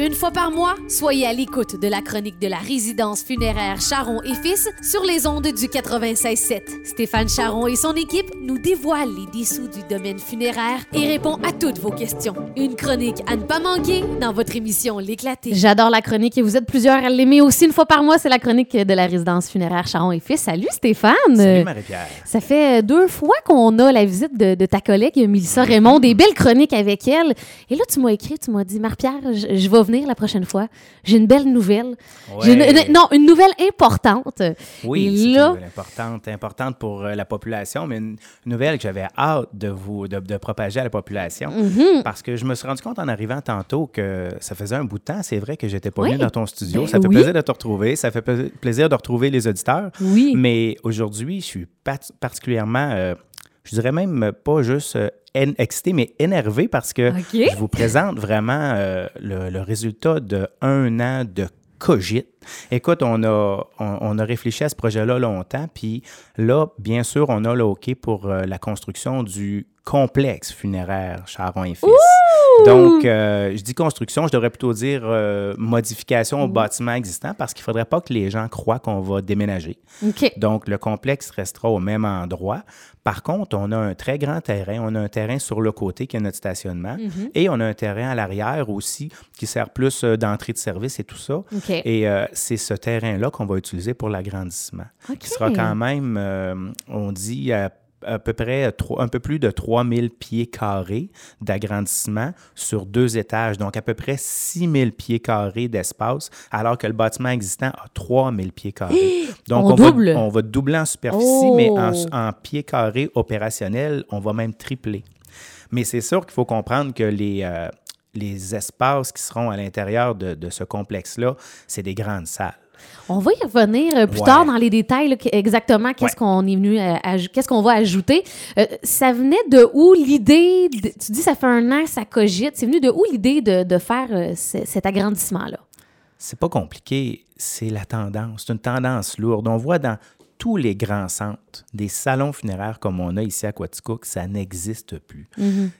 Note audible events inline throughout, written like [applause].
Une fois par mois, soyez à l'écoute de la chronique de la résidence funéraire Charon et Fils sur les ondes du 96.7. Stéphane Charon et son équipe nous dévoilent les dessous du domaine funéraire et répond à toutes vos questions. Une chronique à ne pas manquer dans votre émission L'éclaté. J'adore la chronique et vous êtes plusieurs à l'aimer aussi une fois par mois. C'est la chronique de la résidence funéraire Charon et Fils. Salut Stéphane. Salut Marie-Pierre. Ça fait deux fois qu'on a la visite de, de ta collègue Mélissa Raymond, des belles chroniques avec elle. Et là, tu m'as écrit, tu m'as dit, Marie-Pierre, je, je vais venir la prochaine fois. J'ai une belle nouvelle. Une- une- non, une nouvelle importante. Oui, une nouvelle importante, importante pour euh, la population, mais une nouvelle que j'avais hâte de vous de, de propager à la population. Mm-hmm. Parce que je me suis rendu compte en arrivant tantôt que ça faisait un bout de temps. C'est vrai que j'étais pas Oui. venu dans ton studio. Ben ça fait oui. plaisir de te retrouver. Ça fait pla- plaisir de retrouver les auditeurs. Oui. Mais aujourd'hui, je suis particulièrement, euh, je dirais même pas juste euh, excité, mais énervé parce que je vous présente vraiment euh, le, le résultat de un an de cogite. Écoute, on a, on, on a réfléchi à ce projet-là longtemps, puis là, bien sûr, on a le OK pour euh, la construction du complexe funéraire Charon et Fils. Donc, euh, je dis construction, je devrais plutôt dire euh, modification au bâtiment existant parce qu'il ne faudrait pas que les gens croient qu'on va déménager. Donc, le complexe restera au même endroit. Par contre, on a un très grand terrain. On a un terrain sur le côté qui est notre stationnement. Et on a un terrain à l'arrière aussi qui sert plus d'entrée de service et tout ça. Et euh, c'est ce terrain-là qu'on va utiliser pour l'agrandissement. Qui sera quand même, euh, on dit, à, à peu près un peu plus de 3000 pieds carrés d'agrandissement sur deux étages. Donc, à peu près 6000 pieds carrés d'espace, alors que le bâtiment existant a 3000 pieds carrés. Donc, On va, double. on va doubler en superficie, Oh. mais en, en pieds carrés opérationnels, on va même tripler. Mais c'est sûr qu'il faut comprendre que les, euh, les espaces qui seront à l'intérieur de, de ce complexe-là, c'est des grandes salles. On va y revenir euh, plus Ouais. tard dans les détails, là, exactement qu'est-ce Ouais. qu'on est venu, euh, qu'est-ce qu'on va ajouter. Euh, ça venait de où l'idée, de- tu dis ça fait un an, ça cogite, c'est venu de où l'idée de, de faire euh, ce- cet agrandissement-là? C'est pas compliqué, c'est la tendance. C'est une tendance lourde. On voit dans tous les grands centres, des salons funéraires comme on a ici à Quaticook, ça n'existe plus.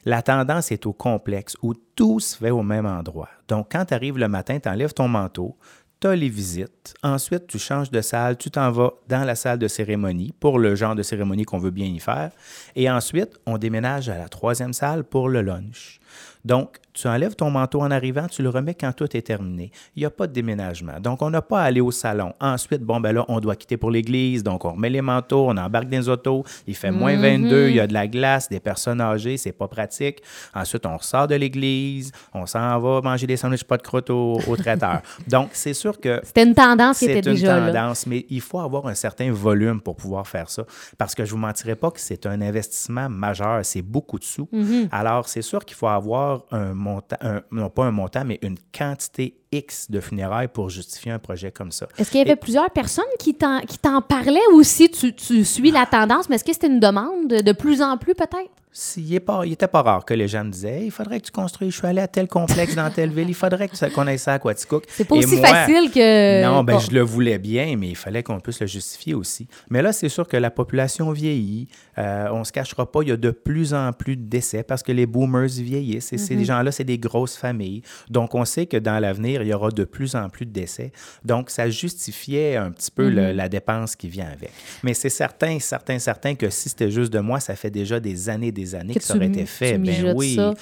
La tendance est au complexe où tout se fait au même endroit. Donc, quand tu arrives le matin, tu enlèves ton manteau, tu as les visites. Ensuite, tu changes de salle, tu t'en vas dans la salle de cérémonie pour le genre de cérémonie qu'on veut bien y faire. Et ensuite, on déménage à la troisième salle pour le lunch. Donc, tu enlèves ton manteau en arrivant, tu le remets quand tout est terminé. Il n'y a pas de déménagement. Donc, on n'a pas à aller au salon. Ensuite, bon, ben là, on doit quitter pour l'église. Donc, on remet les manteaux, on embarque dans les autos. Il fait moins 22, il y a de la glace, des personnes âgées, c'est pas pratique. Ensuite, on ressort de l'église, on s'en va manger des sandwichs pas de croûte au, au traiteur. [laughs] Donc, c'est sûr que C'était une tendance qui c'est était une déjà là. tendance, mais il faut avoir un certain volume pour pouvoir faire ça. Parce que je ne vous mentirai pas que c'est un investissement majeur, c'est beaucoup de sous. Mm-hmm. Alors, c'est sûr qu'il faut avoir un montant, non pas un montant, mais une quantité X de funérailles pour justifier un projet comme ça. Est-ce qu'il y avait Et- plusieurs personnes qui t'en, parlaient ou si tu, tu suis la tendance, mais est-ce que c'était une demande de, plus en plus peut-être? S'il est pas, il était pas rare que les gens me disaient Hey, il faudrait que tu construises, je suis allé à tel complexe dans telle ville, il faudrait que tu connaisses ça à Quaticook. C'est pas Et aussi moi, facile que. Non, ben, Bon. je le voulais bien, mais il fallait qu'on puisse le justifier aussi. Mais là, c'est sûr que la population vieillit. Euh, on ne se cachera pas, il y a de plus en plus de décès parce que les boomers vieillissent. Et ces Mm-hmm. gens-là, c'est des grosses familles. Donc, on sait que dans l'avenir, il y aura de plus en plus de décès. Donc, ça justifiait un petit peu Mm-hmm. le- la dépense qui vient avec. Mais c'est certain, certain, certain que si c'était juste de moi, ça fait déjà des années, des années que, ça aurait été fait. Ben oui. ça.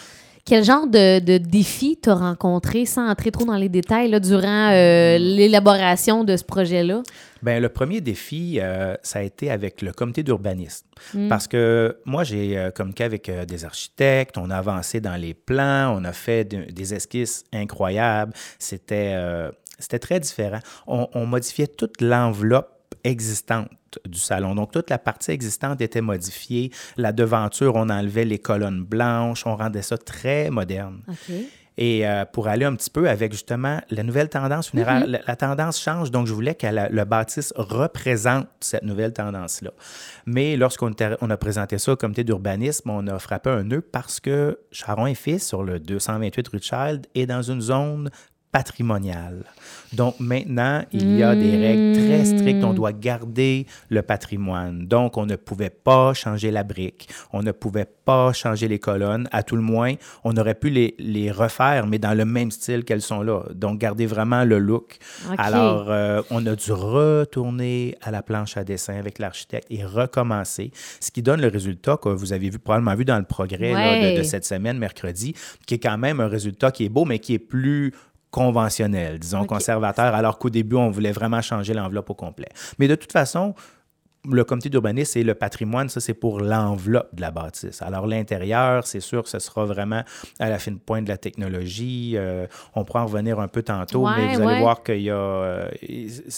Quel genre de, de défi t'as rencontré, sans entrer trop dans les détails, là, durant euh, l'élaboration de ce projet-là? Ben, le premier défi, euh, ça a été avec le comité d'urbanisme. Parce que moi, j'ai euh, communiqué avec euh, des architectes, on a avancé dans les plans, on a fait de- des esquisses incroyables. C'était euh, c'était très différent. On, on modifiait toute l'enveloppe existante du salon. Donc, toute la partie existante était modifiée. La devanture, on enlevait les colonnes blanches, on rendait ça très moderne. OK. Et euh, pour aller un petit peu avec justement la nouvelle tendance funéraire, la, la tendance change, donc je voulais que la- le bâtisse représente cette nouvelle tendance-là. Mais lorsqu'on on a présenté ça au comité d'urbanisme, on a frappé un nœud parce que Charon et Fils, sur le 228 rue de Child, est dans une zone patrimonial. Donc maintenant, il y a des règles très strictes. On doit garder le patrimoine. Donc on ne pouvait pas changer la brique, on ne pouvait pas changer les colonnes. À tout le moins, on aurait pu les, les refaire, mais dans le même style qu'elles sont là. Donc garder vraiment le look. Alors euh, on a dû retourner à la planche à dessin avec l'architecte et recommencer, ce qui donne le résultat que vous avez vu, probablement vu dans le progrès là, de, de cette semaine, mercredi, qui est quand même un résultat qui est beau, mais qui est plus conventionnel, disons conservateur, alors qu'au début, on voulait vraiment changer l'enveloppe au complet. Mais de toute façon, le comité d'urbanisme et le patrimoine, ça, c'est pour l'enveloppe de la bâtisse. Alors, l'intérieur, c'est sûr que ce sera vraiment à la fine pointe de la technologie. Euh, on pourra en revenir un peu tantôt, mais vous allez voir qu'il y a. Euh,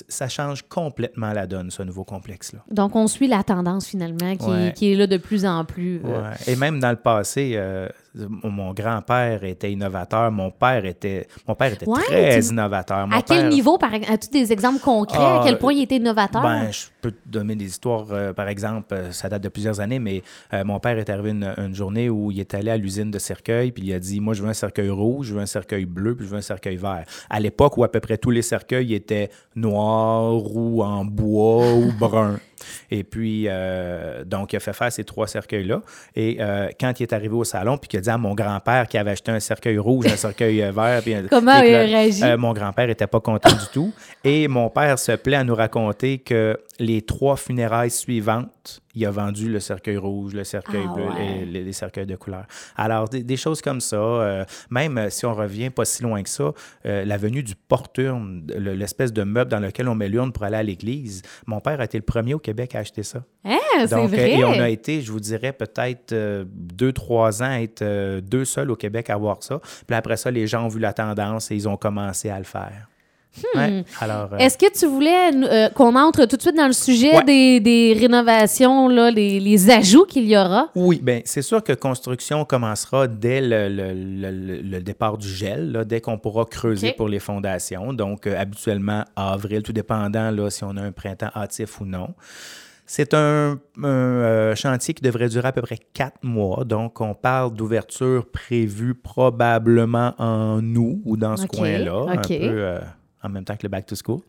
ça change complètement la donne, ce nouveau complexe-là. Donc, on suit la tendance, finalement, qui, qui est là de plus en plus. Euh. Et même dans le passé, mon grand-père était innovateur, mon père était, mon père était très innovateur. à quel niveau, par as-tu des exemples concrets, à quel ah, point il était innovateur? Ben, je peux te donner des histoires, euh, par exemple, euh, ça date de plusieurs années, mais euh, mon père est arrivé une, journée où il est allé à l'usine de cercueil, puis il a dit, moi, je veux un cercueil rouge, je veux un cercueil bleu, puis je veux un cercueil vert. À l'époque où à peu près tous les cercueils étaient noirs ou en bois ou bruns. Et puis, euh, donc, il a fait faire ces trois cercueils-là. Et euh, quand il est arrivé au salon, puis qu'il a dit à mon grand-père qui avait acheté un cercueil rouge, un cercueil euh, vert, puis, [laughs] comment il a réagi? mon grand-père n'était pas content du tout. Et mon père se plaît à nous raconter que les trois funérailles suivantes, il a vendu le cercueil rouge, le cercueil ah bleu et les, cercueils de couleur. Alors, des, choses comme ça, euh, même euh, si on revient pas si loin que ça, euh, la venue du porturne, l'espèce de meuble dans lequel on met l'urne pour aller à l'église, mon père a été le premier au Québec à acheter ça. Hein, c'est vrai? Et on a été, je vous dirais, peut-être deux, trois ans, être deux seuls au Québec à voir ça. Puis après ça, les gens ont vu la tendance et ils ont commencé à le faire. Hmm. Alors, euh, Est-ce que tu voulais euh, qu'on entre tout de suite dans le sujet des, rénovations, là, les, ajouts qu'il y aura? Oui, bien, c'est sûr que construction commencera dès le, départ du gel, dès qu'on pourra creuser pour les fondations. Donc, euh, habituellement, avril, tout dépendant là, si on a un printemps hâtif ou non. C'est un, chantier qui devrait durer à peu près quatre mois. Donc, on parle d'ouverture prévue probablement en août ou dans ce coin-là. Un peu en même temps que le back to school.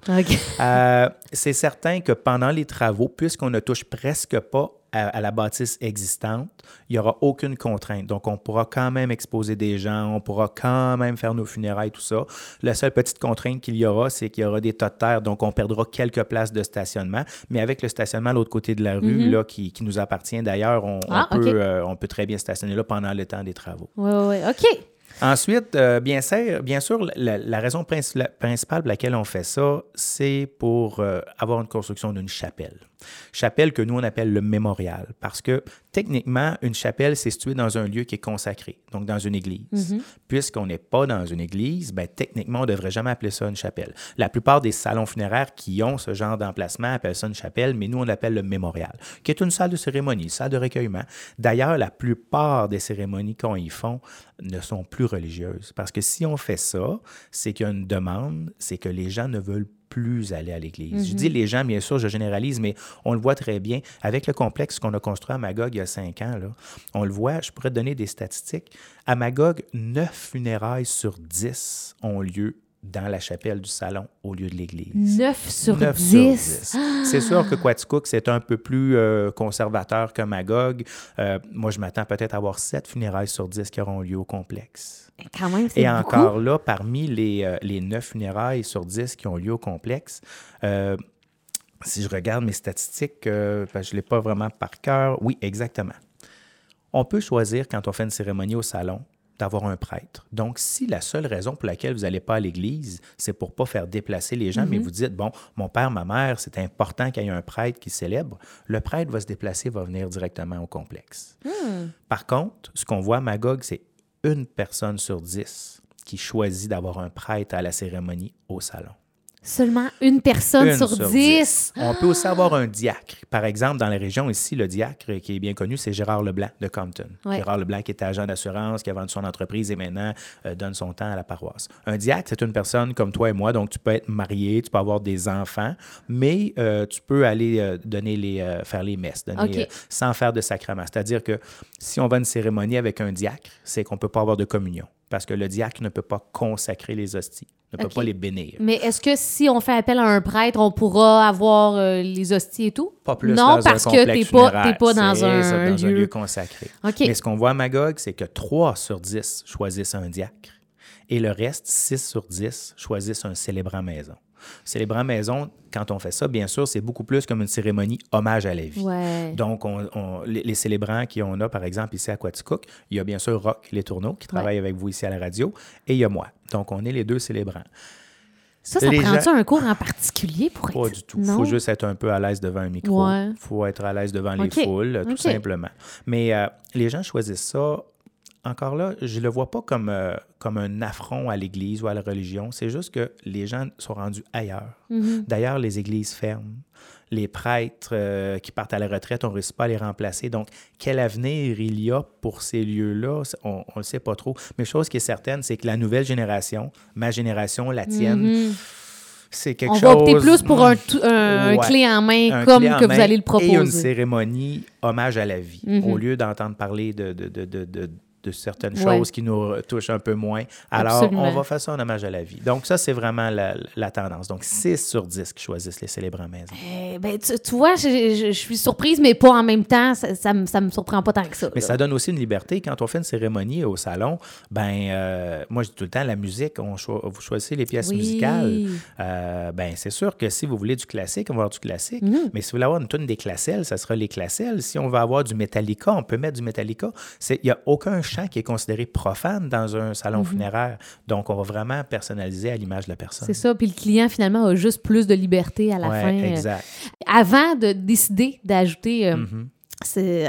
Euh, c'est certain que pendant les travaux, puisqu'on ne touche presque pas à, la bâtisse existante, il n'y aura aucune contrainte. Donc, on pourra quand même exposer des gens, on pourra quand même faire nos funérailles, tout ça. La seule petite contrainte qu'il y aura, c'est qu'il y aura des tas de terre, donc on perdra quelques places de stationnement. Mais avec le stationnement à l'autre côté de la rue, mm-hmm. là, qui, nous appartient d'ailleurs, on, ah, peut, euh, on peut très bien stationner là pendant le temps des travaux. Oui, oui, OK. Ensuite, euh, bien, sûr, la, raison principale pour laquelle on fait ça, c'est pour euh, avoir une construction d'une chapelle. Chapelle que nous, on appelle le mémorial, parce que techniquement, une chapelle, c'est situé dans un lieu qui est consacré, donc dans une église. Mm-hmm. Puisqu'on n'est pas dans une église, ben, techniquement, on ne devrait jamais appeler ça une chapelle. La plupart des salons funéraires qui ont ce genre d'emplacement appellent ça une chapelle, mais nous, on l'appelle le mémorial, qui est une salle de cérémonie, une salle de recueillement. D'ailleurs, la plupart des cérémonies qu'on y font ne sont plus religieuses, parce que si on fait ça, c'est qu'il y a une demande, c'est que les gens ne veulent plus aller à l'église. Je dis mhm. les gens, bien sûr, je généralise, mais on le voit très bien. Avec le complexe qu'on a construit à Magog il y a cinq ans, là, on le voit, je pourrais te donner des statistiques. À Magog, neuf funérailles sur dix ont lieu dans la chapelle du salon au lieu de l'église. 9 sur 10. C'est sûr que Quaticook, c'est un peu plus euh, conservateur que Magog. Euh, moi, je m'attends peut-être à avoir 7 funérailles sur 10 qui auront lieu au complexe. Et encore là, parmi les, euh, les 9 funérailles sur 10 qui ont lieu au complexe, si je regarde mes statistiques, je ne l'ai pas vraiment par cœur. Oui, exactement. On peut choisir quand on fait une cérémonie au salon d'avoir un prêtre. Donc, si la seule raison pour laquelle vous n'allez pas à l'église, c'est pour pas faire déplacer les gens, mais mhm. vous dites, bon, mon père, ma mère, c'est important qu'il y ait un prêtre qui célèbre, le prêtre va se déplacer, va venir directement au complexe. Hmm. Par contre, ce qu'on voit à Magog, c'est une personne sur dix qui choisit d'avoir un prêtre à la cérémonie au salon. Seulement une personne sur, dix. On peut aussi avoir un diacre. Par exemple, dans la région ici, le diacre qui est bien connu, c'est Gérard Leblanc de Compton. Gérard Leblanc qui était agent d'assurance, qui a vendu son entreprise et maintenant euh, donne son temps à la paroisse. Un diacre, c'est une personne comme toi et moi, donc tu peux être marié, tu peux avoir des enfants, mais euh, tu peux aller euh, donner les, faire les messes sans faire de sacrement. C'est-à-dire que si on va à une cérémonie avec un diacre, c'est qu'on ne peut pas avoir de communion parce que le diacre ne peut pas consacrer les hosties, ne peut pas les bénir. Mais est-ce que si on fait appel à un prêtre, on pourra avoir euh, les hosties et tout? Pas plus non, dans parce un que complexe t'es pas, pas dans un, ça, dans lieu. consacré. Mais ce qu'on voit à Magog, c'est que 3 sur 10 choisissent un diacre et le reste, 6 sur 10 choisissent un célébrant maison. Célébrant maison, quand on fait ça, bien sûr, c'est beaucoup plus comme une cérémonie hommage à la vie. Ouais. Donc, on- on- les, les célébrants qu'on a, par exemple, ici à Quaticook, il y a bien sûr Rock Les Tourneaux qui travaille avec vous ici à la radio et il y a moi. Donc, on est les deux célébrants. Ça, ça prend-tu gens- un cours en particulier pour être... Pas du tout. Il faut juste être un peu à l'aise devant un micro. Il Ouais. faut être à l'aise devant les foules, tout simplement. Mais euh, les gens choisissent ça. Encore là, je ne le vois pas comme, euh, comme un affront à l'Église ou à la religion. C'est juste que les gens sont rendus ailleurs. Mhm. D'ailleurs, les églises ferment. Les prêtres euh, qui partent à la retraite, on ne réussit pas à les remplacer. Donc, quel avenir il y a pour ces lieux-là? On ne le sait pas trop. Mais chose qui est certaine, c'est que la nouvelle génération, ma génération, la tienne, Mhm. c'est quelque On chose... va opter plus pour un, un- clé en main comme en que main vous allez le Et une proposer. cérémonie hommage à la vie, Mhm. au lieu d'entendre parler de, de, de, de, de- certaines Ouais. choses qui nous touchent un peu moins. Alors, Absolument. on va faire ça en hommage à la vie. Donc, ça, c'est vraiment la, la tendance. Donc, 6 sur 10 qui choisissent les célébrants maison. Eh ben, tu, tu vois, je, je- je suis surprise, mais pas en même temps. Ça, ça, me- ça me surprend pas tant que ça. Mais ça donne aussi une liberté. Quand on fait une cérémonie au salon, ben, euh, moi, je dis tout le temps, la musique, on cho- vous choisissez les pièces Oui. musicales. Euh, ben, c'est sûr que si vous voulez du classique, on va avoir du classique. Mhm. Mais si vous voulez avoir une tonne des classelles, ça sera les classelles. Si on veut avoir du Metallica, on peut mettre du Metallica. Il n'y a aucun chant qui est considéré profane dans un salon funéraire. Donc, on va vraiment personnaliser à l'image de la personne. Mhm. C'est ça. Puis le client, finalement, a juste plus de liberté à la Ouais, fin. euh, exact. Avant de décider d'ajouter, euh, Mhm.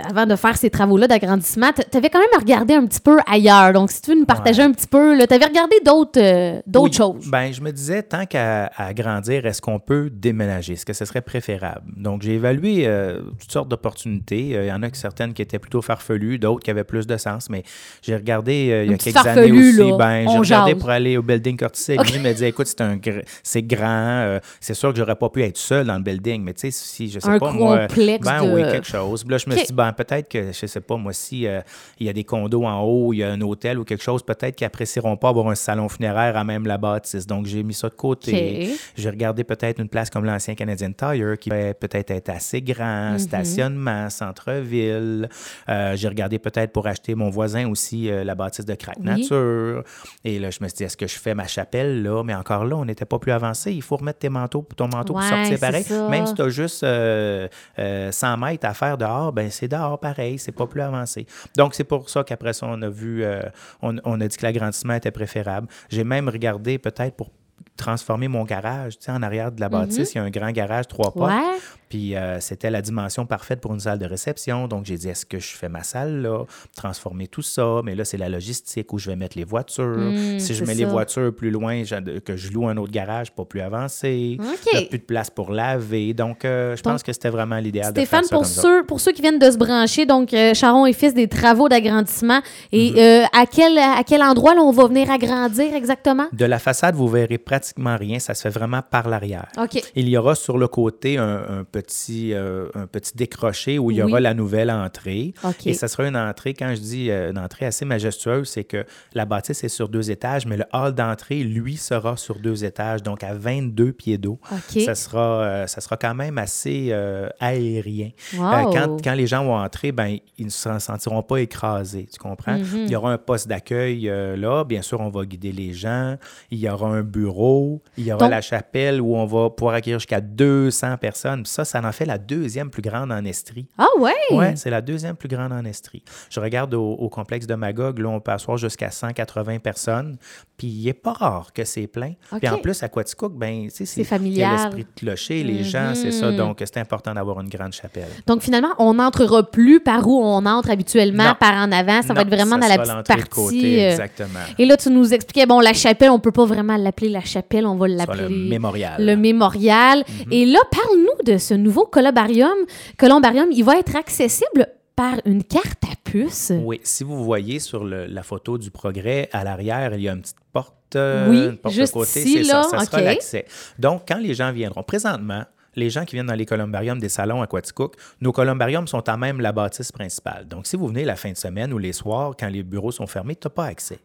Avant de faire ces travaux-là d'agrandissement, tu avais quand même regardé un petit peu ailleurs. Donc, si tu veux nous partager Ouais. un petit peu, tu avais regardé d'autres euh, d'autres Oui. choses. Ben, je me disais, tant qu'à à grandir, est-ce qu'on peut déménager? Est-ce que ce serait préférable? Donc, j'ai évalué euh, toutes sortes d'opportunités. Euh, Il y en a que certaines qui étaient plutôt farfelues, d'autres qui avaient plus de sens, mais j'ai regardé il y a quelques années aussi. Ben, On j'ai regardé pour aller au building Corticelli. Je me disais, écoute, c'est un gr- c'est grand. c'est sûr que j'aurais pas pu être seul dans le building, mais tu sais, si je sais Un pas, moi. complexe Ben de- oui, quelque chose. Là, je me suis dit, ben, peut-être que, je sais pas, moi, si euh, il y a des condos en haut, il y a un hôtel ou quelque chose, peut-être qu'ils apprécieront pas avoir un salon funéraire à même la bâtisse. Donc, j'ai mis ça de côté. J'ai regardé peut-être une place comme l'ancien Canadian Tire qui peut peut-être être assez grand, stationnement, centre-ville. Euh, j'ai regardé peut-être pour acheter mon voisin aussi euh, la bâtisse de Crack Oui. Nature. Et là, je me suis dit, est-ce que je fais ma chapelle là? Mais encore là, on n'était pas plus avancé. Il faut remettre tes manteaux, ton manteau Ouais, pour sortir pareil. ça. Même si tu as juste euh, euh, 100 mètres à faire dehors, ben c'est dehors pareil, c'est pas plus avancé. Donc, c'est pour ça qu'après ça, on a vu, euh, on, on a dit que l'agrandissement était préférable. J'ai même regardé peut-être pour transformer mon garage. Tu sais, en arrière de la bâtisse, il y a un grand garage, trois portes. Mhm. Ouais. Puis euh, c'était la dimension parfaite pour une salle de réception. Donc j'ai dit, est-ce que je fais ma salle là, transformer tout ça? Mais là, c'est la logistique où je vais mettre les voitures. Mm, si je mets les voitures plus loin, que je loue un autre garage pas plus avancé. OK. Il n'y a plus de place pour laver. Donc euh, je Donc, pense que c'était vraiment l'idéal de Stéphane, faire ça pour comme ça. ceux, pour ceux qui viennent de se brancher, donc euh, Charon et fils des travaux d'agrandissement. Et Mhm. à, quel, à quel endroit là, on va venir agrandir exactement? De la façade, vous verrez pratiquement rien. Ça se fait vraiment par l'arrière. Il y aura sur le côté un, un petit, euh, un petit décroché où il y aura Oui. la nouvelle entrée. Et ça sera une entrée, quand je dis euh, une entrée assez majestueuse, c'est que la bâtisse est sur deux étages, mais le hall d'entrée, lui, sera sur deux étages, donc à 22 pieds d'eau. OK. Ça sera, euh, ça sera quand même assez euh, aérien. Wow. Quand, quand les gens vont entrer, ben, ils ne se sentiront pas écrasés, tu comprends? Mhm. Il y aura un poste d'accueil là. Bien sûr, on va guider les gens. Il y aura un bureau. Il y aura Donc- la chapelle où on va pouvoir accueillir jusqu'à 200 personnes. Ça, ça en fait la deuxième plus grande en Estrie. Ah ouais? Oui, c'est la deuxième plus grande en Estrie. Je regarde au, au complexe de Magog, là, on peut asseoir jusqu'à 180 personnes. Puis il n'est pas rare que c'est plein. Puis en plus, à Quaticook, ben, C'est familial. l'esprit de clocher, les gens, c'est ça. Mhm. Donc, c'est important d'avoir une grande chapelle. Donc finalement, on n'entrera plus par où on entre habituellement, Non. par en avant. Ça va être vraiment ça dans la petite partie. côté, euh, exactement. Et là, tu nous expliquais, bon, la chapelle, on peut pas vraiment l'appeler la chapelle, on va l'appeler le mémorial. Le mémorial. Et là, parle-nous de ce nouveau columbarium. Columbarium, il va être accessible par une carte à puce. Oui, si vous voyez sur le- la photo du progrès, à l'arrière, il y a une petite porte, euh, Oui, une porte juste de côté. ici, c'est là, ça, ça sera OK. l'accès. Donc, quand les gens viendront, présentement, les gens qui viennent dans les columbariums des salons à Quaticook, nos columbariums sont à même la bâtisse principale. Donc, si vous venez la fin de semaine ou les soirs, quand les bureaux sont fermés, tu n'as pas accès.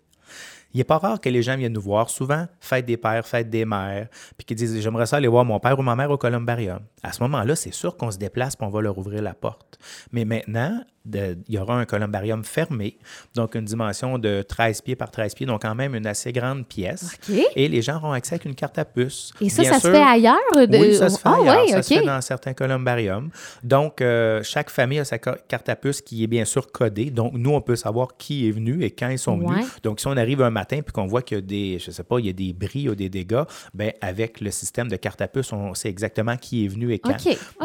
Il n'est pas rare que les gens viennent nous voir, souvent, fête des pères, fête des mères, puis qu'ils disent J'aimerais ça aller voir mon père ou ma mère au columbarium. À ce moment-là, c'est sûr qu'on se déplace et on va leur ouvrir la porte. Mais maintenant, il y aura un columbarium fermé, donc une dimension de 13 pieds par 13 pieds, donc quand même une assez grande pièce. Et les gens auront accès avec une carte à puce. Et ça, ça se fait ailleurs? De... Oui, ça se fait ah, ailleurs. ça se fait dans certains columbariums. Donc, euh, chaque famille a sa carte à puce qui est bien sûr codée. Donc, nous, on peut savoir qui est venu et quand ils sont venus. Donc, si on arrive un matin puis qu'on voit qu'il y a des, je sais pas, il y a des bris ou des dégâts, ben avec le système de carte à puce, on sait exactement qui est venu et quand.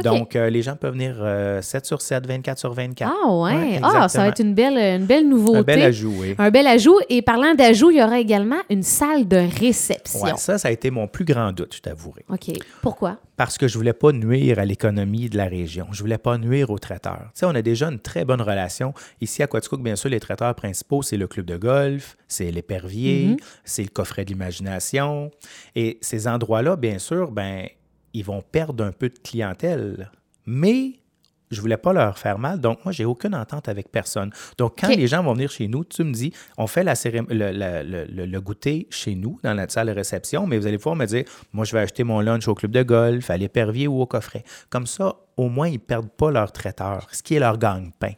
Donc, euh, les gens peuvent venir 7 euh, sur 7, 24 sur 24. Ah ouais. ah, ça va être une belle, une belle nouveauté. Un bel ajout, oui. Un bel ajout. Et parlant d'ajout, il y aura également une salle de réception. Ouais, ça, ça a été mon plus grand doute, je t'avouerai. OK. Pourquoi? Parce que je voulais pas nuire à l'économie de la région. Je voulais pas nuire aux traiteurs. Tu sais, on a déjà une très bonne relation. Ici, à Quaticook, bien sûr, les traiteurs principaux, c'est le club de golf, c'est l'épervier, mm-hmm. c'est le coffret de l'imagination. Et ces endroits-là, bien sûr, ben, ils vont perdre un peu de clientèle. Mais je voulais pas leur faire mal, donc moi, j'ai aucune entente avec personne. Donc, quand les gens vont venir chez nous, tu me dis, on fait la le, le, goûter chez nous, dans notre salle de réception, mais vous allez pouvoir me dire, moi, je vais acheter mon lunch au club de golf, à l'épervier ou au coffret. Comme ça, au moins, ils ne perdent pas leur traiteur, ce qui est leur gagne-pain.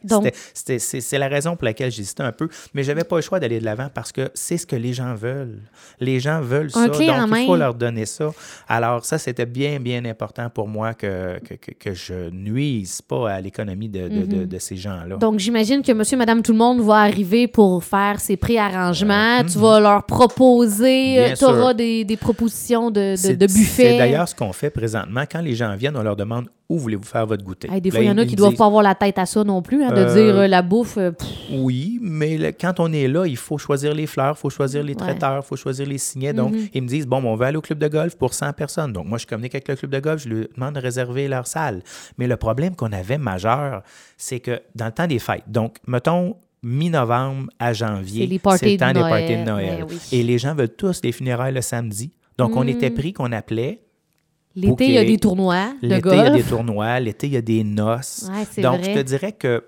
C'est la raison pour laquelle j'hésitais un peu, mais je n'avais pas le choix d'aller de l'avant parce que c'est ce que les gens veulent. Les gens veulent ça, donc il faut leur donner ça. Alors ça, c'était bien, bien important pour moi que, que, que, je nuise pas à l'économie de, de, de, ces gens-là. Donc j'imagine que monsieur, madame, tout le monde va arriver pour faire ses préarrangements. Tu vas leur proposer, tu auras des, des, propositions de, de, buffet. C'est d'ailleurs ce qu'on fait présentement. Quand les gens viennent, on leur demande où voulez-vous faire votre goûter? des fois, il y en a qui ne doivent pas avoir la tête à ça non plus, hein, de euh, dire euh, la bouffe. Euh, oui, mais quand on est là, il faut choisir les fleurs, il faut choisir les traiteurs, il faut choisir les signets. Donc, mhm. ils me disent, bon, on va aller au club de golf pour 100 personnes. Donc, moi, je communique avec le club de golf, je lui demande de réserver leur salle. Mais le problème qu'on avait majeur, c'est que dans le temps des fêtes, donc, mettons, mi-novembre à janvier, c'est le temps des parties de Noël. Ben Et les gens veulent tous les funérailles le samedi. Donc, on était mhm. pris qu'on appelait L'été, il y a des tournois de L'été, il y a des tournois. L'été, il y a des noces. Donc, je te dirais que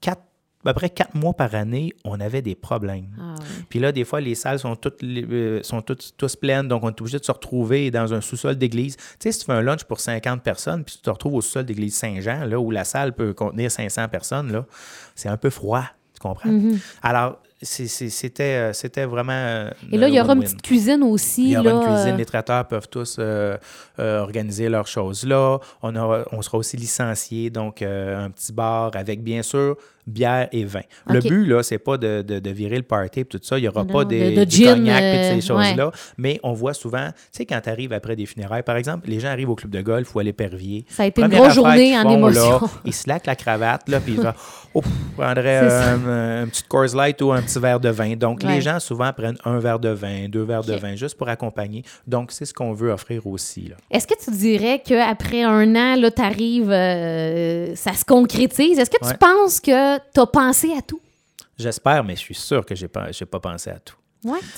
quatre, à peu près quatre mois par année, on avait des problèmes. Ah puis là, des fois, les salles sont toutes, euh, sont toutes, tous pleines, donc on est obligé de se retrouver dans un sous-sol d'église. Tu sais, si tu fais un lunch pour 50 personnes, puis tu te retrouves au sous-sol d'église Saint-Jean, là, où la salle peut contenir 500 personnes, là, c'est un peu froid. Tu comprends? Mm-hmm. Alors, c'était, euh, c'était vraiment. Euh, Et là, il y aura une petite cuisine aussi. Il y aura une cuisine. Euh. Les traiteurs peuvent tous organiser leurs choses là. On, on sera aussi licencié, donc un petit bar avec, bien sûr, bière et vin. Le but, là, c'est pas de, de, virer le party et tout ça. Il n'y aura pas des, de, de cognac et ces choses-là. Mais on voit souvent, tu sais, quand tu arrives après des funérailles, par exemple, les gens arrivent au club de golf ou à l'épervier. Ça a été une grosse journée en émotion. [laughs] ils se laquent la cravate, là, puis ils vont, [laughs] oh, un, un, petit Coors Light ou un petit verre de vin. Donc, les gens souvent prennent un verre de vin, deux verres de vin, juste pour accompagner. Donc, c'est ce qu'on veut offrir aussi. Est-ce que tu dirais qu'après un an, là, tu arrives, euh, ça se concrétise? Est-ce que tu penses que pensé à tout? J'espère, mais je suis sûr que je n'ai pas pensé à tout.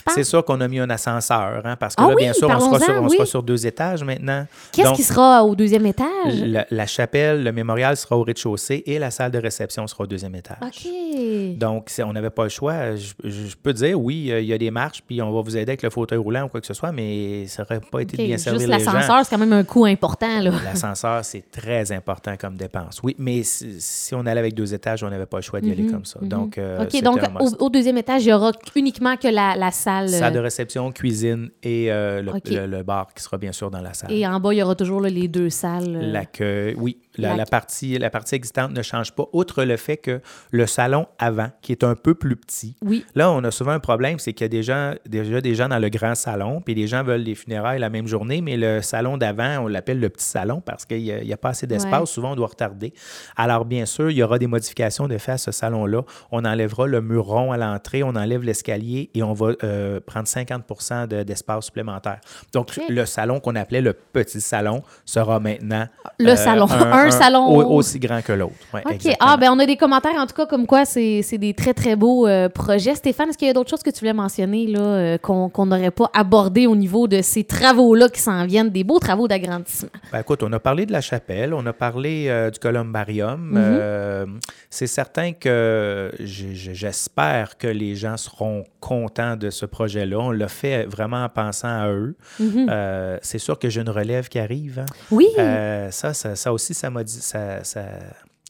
C'est sûr qu'on a mis un ascenseur, hein, parce que ah là, bien sûr, on, sera sur, on sera sur, deux étages maintenant. Qu'est-ce qui sera au deuxième étage? La, chapelle, le mémorial sera au rez-de-chaussée et la salle de réception sera au deuxième étage. OK. Donc, on n'avait pas le choix. Je, peux dire, oui, il y a des marches, puis on va vous aider avec le fauteuil roulant ou quoi que ce soit, mais ça n'aurait pas été bien servir Juste l'ascenseur, c'est quand même un coût important. L'ascenseur, c'est très important comme dépense. Oui, mais si, on allait avec deux étages, on n'avait pas le choix d'y aller mhm, comme ça. Mhm. Donc, euh, OK, donc au, deuxième étage, il y aura uniquement que la, salle. Salle de euh, réception, cuisine et euh, le, bar qui sera bien sûr dans la salle. Et en bas, il y aura toujours les deux salles. L'accueil, oui. La, partie, la partie existante ne change pas, outre le fait que le salon avant, qui est un peu plus petit, oui. là, on a souvent un problème, c'est qu'il y a des gens, déjà des gens dans le grand salon, puis les gens veulent les funérailles la même journée, mais le salon d'avant, on l'appelle le petit salon parce qu'il n'y a, pas assez d'espace. Souvent, on doit retarder. Alors, bien sûr, il y aura des modifications de fait à ce salon-là. On enlèvera le mur rond à l'entrée, on enlève l'escalier et on va euh, prendre 50% d'espace supplémentaire. Donc, le salon qu'on appelait le petit salon sera maintenant le salon 1 un salon au- aussi grand que l'autre. Ouais, OK. exactement. Ah, ben on a des commentaires, en tout cas, comme quoi c'est des très, très beaux euh, projets. Stéphane, est-ce qu'il y a d'autres choses que tu voulais mentionner là, euh, qu'on n'aurait pas abordé au niveau de ces travaux-là qui s'en viennent, des beaux travaux d'agrandissement? Ben, écoute, on a parlé de la chapelle, on a parlé euh, du columbarium. Euh, c'est certain que j'espère que les gens seront contents de ce projet-là. On l'a fait vraiment en pensant à eux. Mhm. Euh, c'est sûr que j'ai une relève qui arrive. hein. Oui. Ça, ça, ça aussi, ça m'a ça,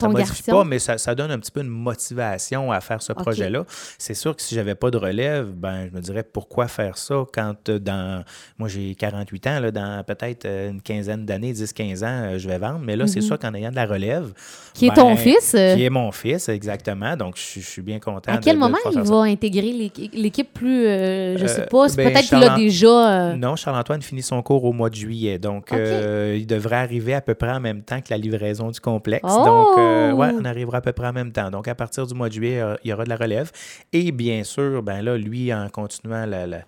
ça Ton modifie garçon? pas, mais ça, ça donne un petit peu de motivation à faire ce projet-là. C'est sûr que si j'avais pas de relève, ben je me dirais pourquoi faire ça quand euh, dans moi j'ai 48 ans, là, dans peut-être euh, une quinzaine d'années, 10-15 ans, euh, je vais vendre. Mais là, c'est sûr qu'en ayant de la relève. Qui est ton fils, euh? Qui est mon fils, exactement. Donc je, suis- je suis bien content. à quel de moment il ça. va intégrer l'équi- l'équipe plus. euh, je sais pas, ben, peut-être qu'il a déjà. euh, Non, Charles-Antoine finit son cours au mois de juillet. Donc, il devrait arriver à peu près en même temps que la livraison du complexe. Oh! Donc, euh, ouais, on arrivera à peu près en même temps. Donc, à partir du mois de juillet, euh, il y aura de la relève. Et bien sûr, ben là, lui, en continuant la, la,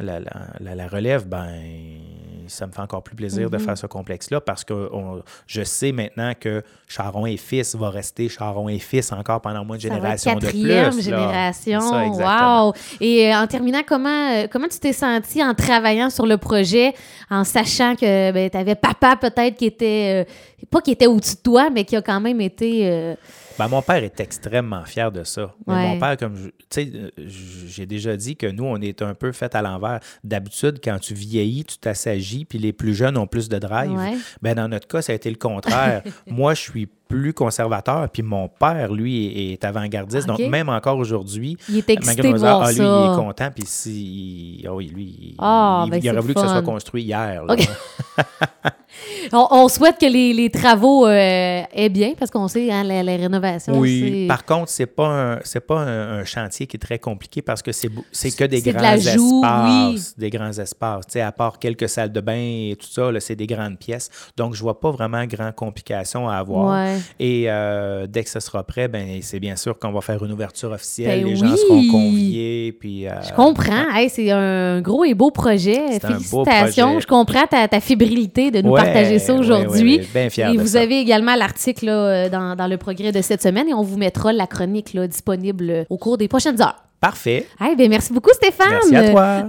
la, la- relève, ben ça me fait encore plus plaisir Mm-hmm. de faire ce complexe-là parce que on- je sais maintenant que Charon et Fils va rester Charon et Fils encore pendant moins de générations de plus. quatrième génération. Ça, wow! Et euh, en terminant, comment, euh, comment tu t'es senti en travaillant sur le projet, en sachant que tu avais papa peut-être qui était, euh, pas qui était au-dessus de toi, mais qui a quand même été... euh, Ben, mon père est extrêmement fier de ça. Mais Ouais. mon père, comme tu sais, euh, j'ai déjà dit que nous, on est un peu fait à l'envers. D'habitude, quand tu vieillis, tu t'assagis, puis les plus jeunes ont plus de drive. Ouais. Ben, dans notre cas, ça a été le contraire. [laughs] Moi, je suis plus conservateur, puis mon père, lui, est, avant-gardiste. Donc, même encore aujourd'hui, Il est excité de voir ah, lui, ça. il est content, puis si, oui, lui, il, Ah, il- ben, il aurait voulu que ça soit construit hier. là. [laughs] On, on souhaite que les, les travaux euh, aient bien, parce qu'on sait, hein, la, la rénovation, Oui. Par contre, c'est pas un c'est pas un, un chantier qui est très compliqué parce que c'est c'est que des de grands espaces, des grands espaces. À part quelques salles de bain et tout ça, là, c'est des grandes pièces. Donc, je vois pas vraiment grand complication à avoir. Ouais. Et euh, dès que ce sera prêt, ben c'est bien sûr qu'on va faire une ouverture officielle. Ben les gens seront conviés. Puis, euh, Je comprends. Hey, c'est un gros et beau projet. C'est un beau Félicitations. projet. Je comprends ta, ta fébrilité de nous Ouais, partager ça aujourd'hui. Bien fier Et de vous ça. avez également l'article euh, dans, dans le progrès de cette semaine et on vous mettra la chronique là, disponible au cours des prochaines heures. Parfait. Hey, ben merci beaucoup, Stéphane. Merci à toi.